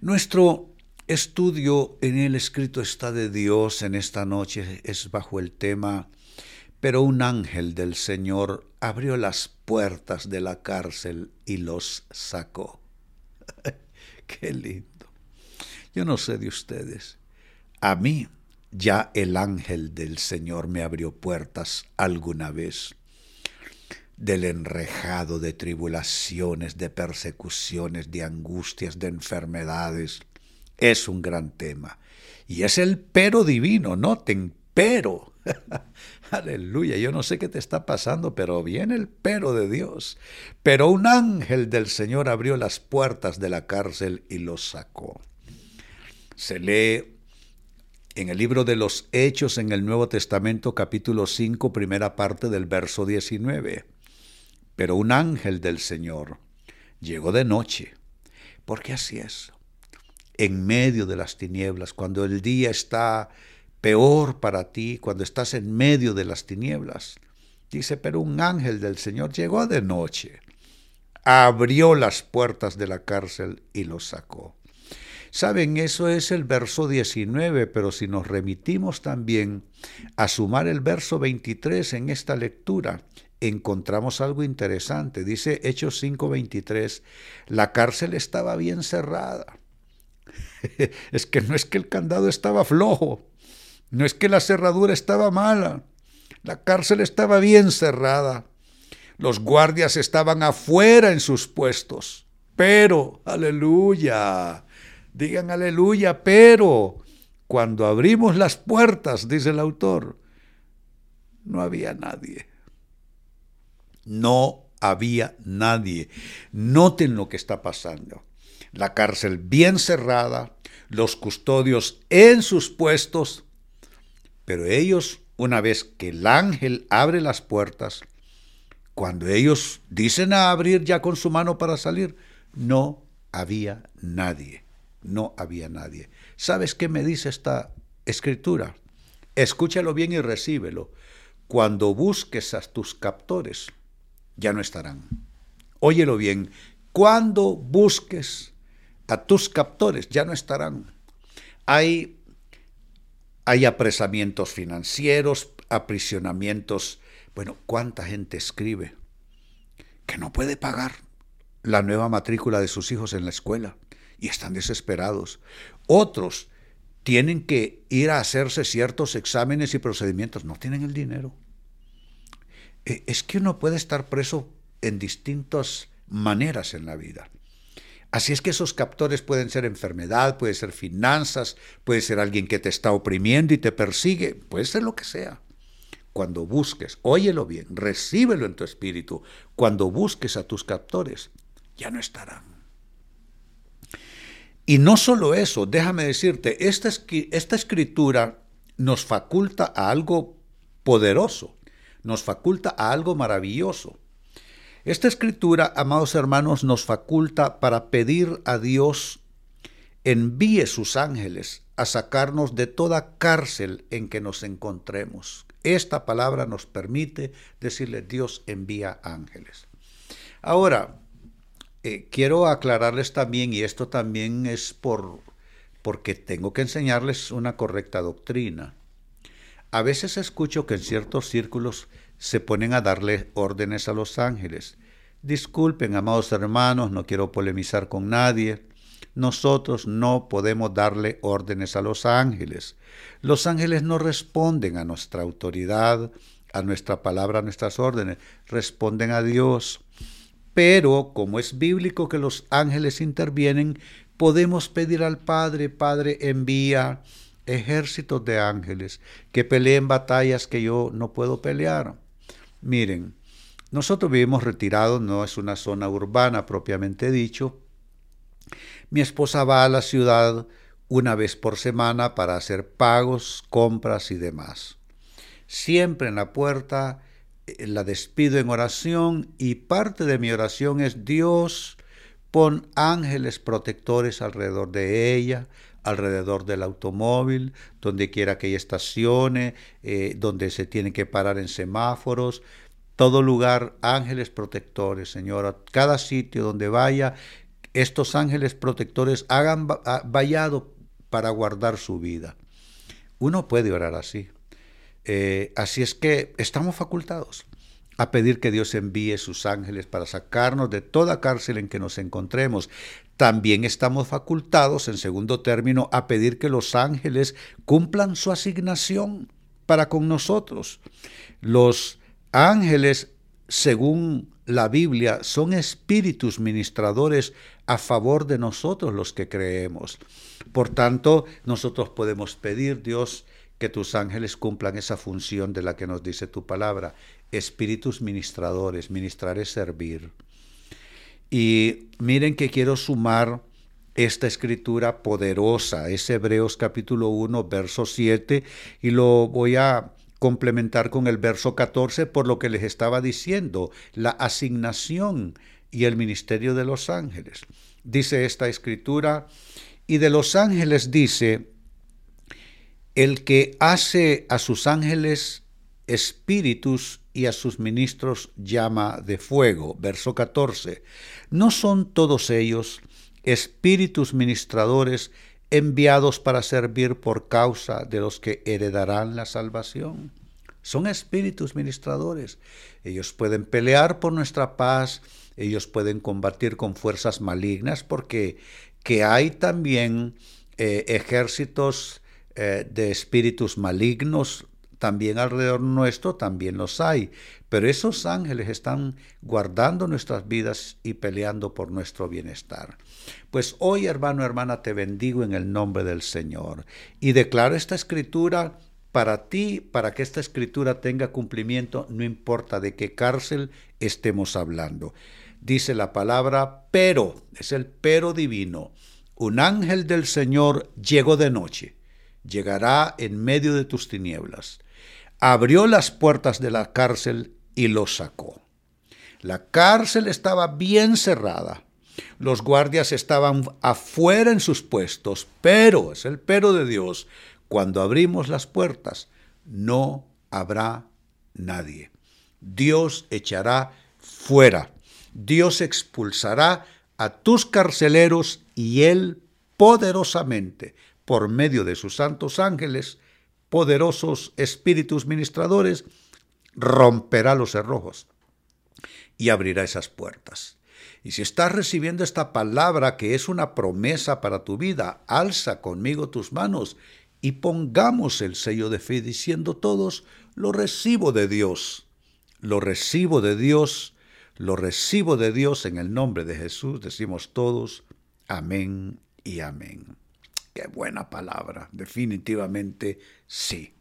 Nuestro estudio en el escrito está de Dios en esta noche es bajo el tema Pero un ángel del Señor abrió las puertas de la cárcel y los sacó. Qué lindo. Yo no sé de ustedes. A mí ya el ángel del Señor me abrió puertas alguna vez del enrejado de tribulaciones, de persecuciones, de angustias, de enfermedades. Es un gran tema. Y es el pero divino, noten, pero. Aleluya, yo no sé qué te está pasando, pero viene el pero de Dios. Pero un ángel del Señor abrió las puertas de la cárcel y los sacó. Se lee en el libro de los Hechos en el Nuevo Testamento capítulo 5, primera parte del verso 19. Pero un ángel del Señor llegó de noche. porque así es? En medio de las tinieblas, cuando el día está peor para ti, cuando estás en medio de las tinieblas. Dice, pero un ángel del Señor llegó de noche, abrió las puertas de la cárcel y los sacó. Saben, eso es el verso 19, pero si nos remitimos también a sumar el verso 23 en esta lectura, encontramos algo interesante. Dice Hechos 5:23, la cárcel estaba bien cerrada. es que no es que el candado estaba flojo, no es que la cerradura estaba mala, la cárcel estaba bien cerrada. Los guardias estaban afuera en sus puestos. Pero, aleluya, digan aleluya, pero cuando abrimos las puertas, dice el autor, no había nadie. No había nadie. Noten lo que está pasando. La cárcel bien cerrada, los custodios en sus puestos, pero ellos, una vez que el ángel abre las puertas, cuando ellos dicen a abrir ya con su mano para salir, no había nadie, no había nadie. ¿Sabes qué me dice esta escritura? Escúchalo bien y recíbelo. Cuando busques a tus captores, ya no estarán. Óyelo bien, cuando busques a tus captores, ya no estarán. Hay, hay apresamientos financieros, aprisionamientos. Bueno, ¿cuánta gente escribe que no puede pagar la nueva matrícula de sus hijos en la escuela y están desesperados? Otros tienen que ir a hacerse ciertos exámenes y procedimientos, no tienen el dinero. Eh, es que uno puede estar preso en distintas maneras en la vida. Así es que esos captores pueden ser enfermedad, puede ser finanzas, puede ser alguien que te está oprimiendo y te persigue, puede ser lo que sea. Cuando busques, óyelo bien, recíbelo en tu espíritu, cuando busques a tus captores, ya no estarán. Y no solo eso, déjame decirte, esta, esta escritura nos faculta a algo poderoso nos faculta a algo maravilloso. Esta escritura, amados hermanos, nos faculta para pedir a Dios envíe sus ángeles a sacarnos de toda cárcel en que nos encontremos. Esta palabra nos permite decirle Dios envía ángeles. Ahora, eh, quiero aclararles también, y esto también es por, porque tengo que enseñarles una correcta doctrina. A veces escucho que en ciertos círculos se ponen a darle órdenes a los ángeles. Disculpen, amados hermanos, no quiero polemizar con nadie. Nosotros no podemos darle órdenes a los ángeles. Los ángeles no responden a nuestra autoridad, a nuestra palabra, a nuestras órdenes, responden a Dios. Pero como es bíblico que los ángeles intervienen, podemos pedir al Padre, Padre, envía ejércitos de ángeles que peleen batallas que yo no puedo pelear. Miren, nosotros vivimos retirados, no es una zona urbana propiamente dicho. Mi esposa va a la ciudad una vez por semana para hacer pagos, compras y demás. Siempre en la puerta eh, la despido en oración y parte de mi oración es Dios, pon ángeles protectores alrededor de ella, alrededor del automóvil, donde quiera que ella estacione, eh, donde se tiene que parar en semáforos. todo lugar ángeles protectores, Señor, a cada sitio donde vaya, estos ángeles protectores hagan vallado para guardar su vida. Uno puede orar así. Eh, así es que estamos facultados a pedir que Dios envíe sus ángeles para sacarnos de toda cárcel en que nos encontremos. También estamos facultados, en segundo término, a pedir que los ángeles cumplan su asignación para con nosotros. Los ángeles, según la Biblia, son espíritus ministradores a favor de nosotros los que creemos. Por tanto, nosotros podemos pedir, Dios, que tus ángeles cumplan esa función de la que nos dice tu palabra. Espíritus ministradores, ministrar es servir. Y miren que quiero sumar esta escritura poderosa, es Hebreos capítulo 1, verso 7, y lo voy a complementar con el verso 14 por lo que les estaba diciendo, la asignación y el ministerio de los ángeles. Dice esta escritura, y de los ángeles dice, el que hace a sus ángeles espíritus y a sus ministros llama de fuego. Verso 14. ¿No son todos ellos espíritus ministradores enviados para servir por causa de los que heredarán la salvación? Son espíritus ministradores. Ellos pueden pelear por nuestra paz, ellos pueden combatir con fuerzas malignas, porque que hay también eh, ejércitos eh, de espíritus malignos también alrededor nuestro, también los hay. Pero esos ángeles están guardando nuestras vidas y peleando por nuestro bienestar. Pues hoy, hermano, hermana, te bendigo en el nombre del Señor y declaro esta escritura para ti, para que esta escritura tenga cumplimiento, no importa de qué cárcel estemos hablando. Dice la palabra, pero, es el pero divino. Un ángel del Señor llegó de noche llegará en medio de tus tinieblas. Abrió las puertas de la cárcel y los sacó. La cárcel estaba bien cerrada. Los guardias estaban afuera en sus puestos, pero, es el pero de Dios, cuando abrimos las puertas, no habrá nadie. Dios echará fuera. Dios expulsará a tus carceleros y Él poderosamente por medio de sus santos ángeles, poderosos espíritus ministradores, romperá los cerrojos y abrirá esas puertas. Y si estás recibiendo esta palabra que es una promesa para tu vida, alza conmigo tus manos y pongamos el sello de fe diciendo todos, lo recibo de Dios, lo recibo de Dios, lo recibo de Dios en el nombre de Jesús, decimos todos, amén y amén. Qué buena palabra, definitivamente sí.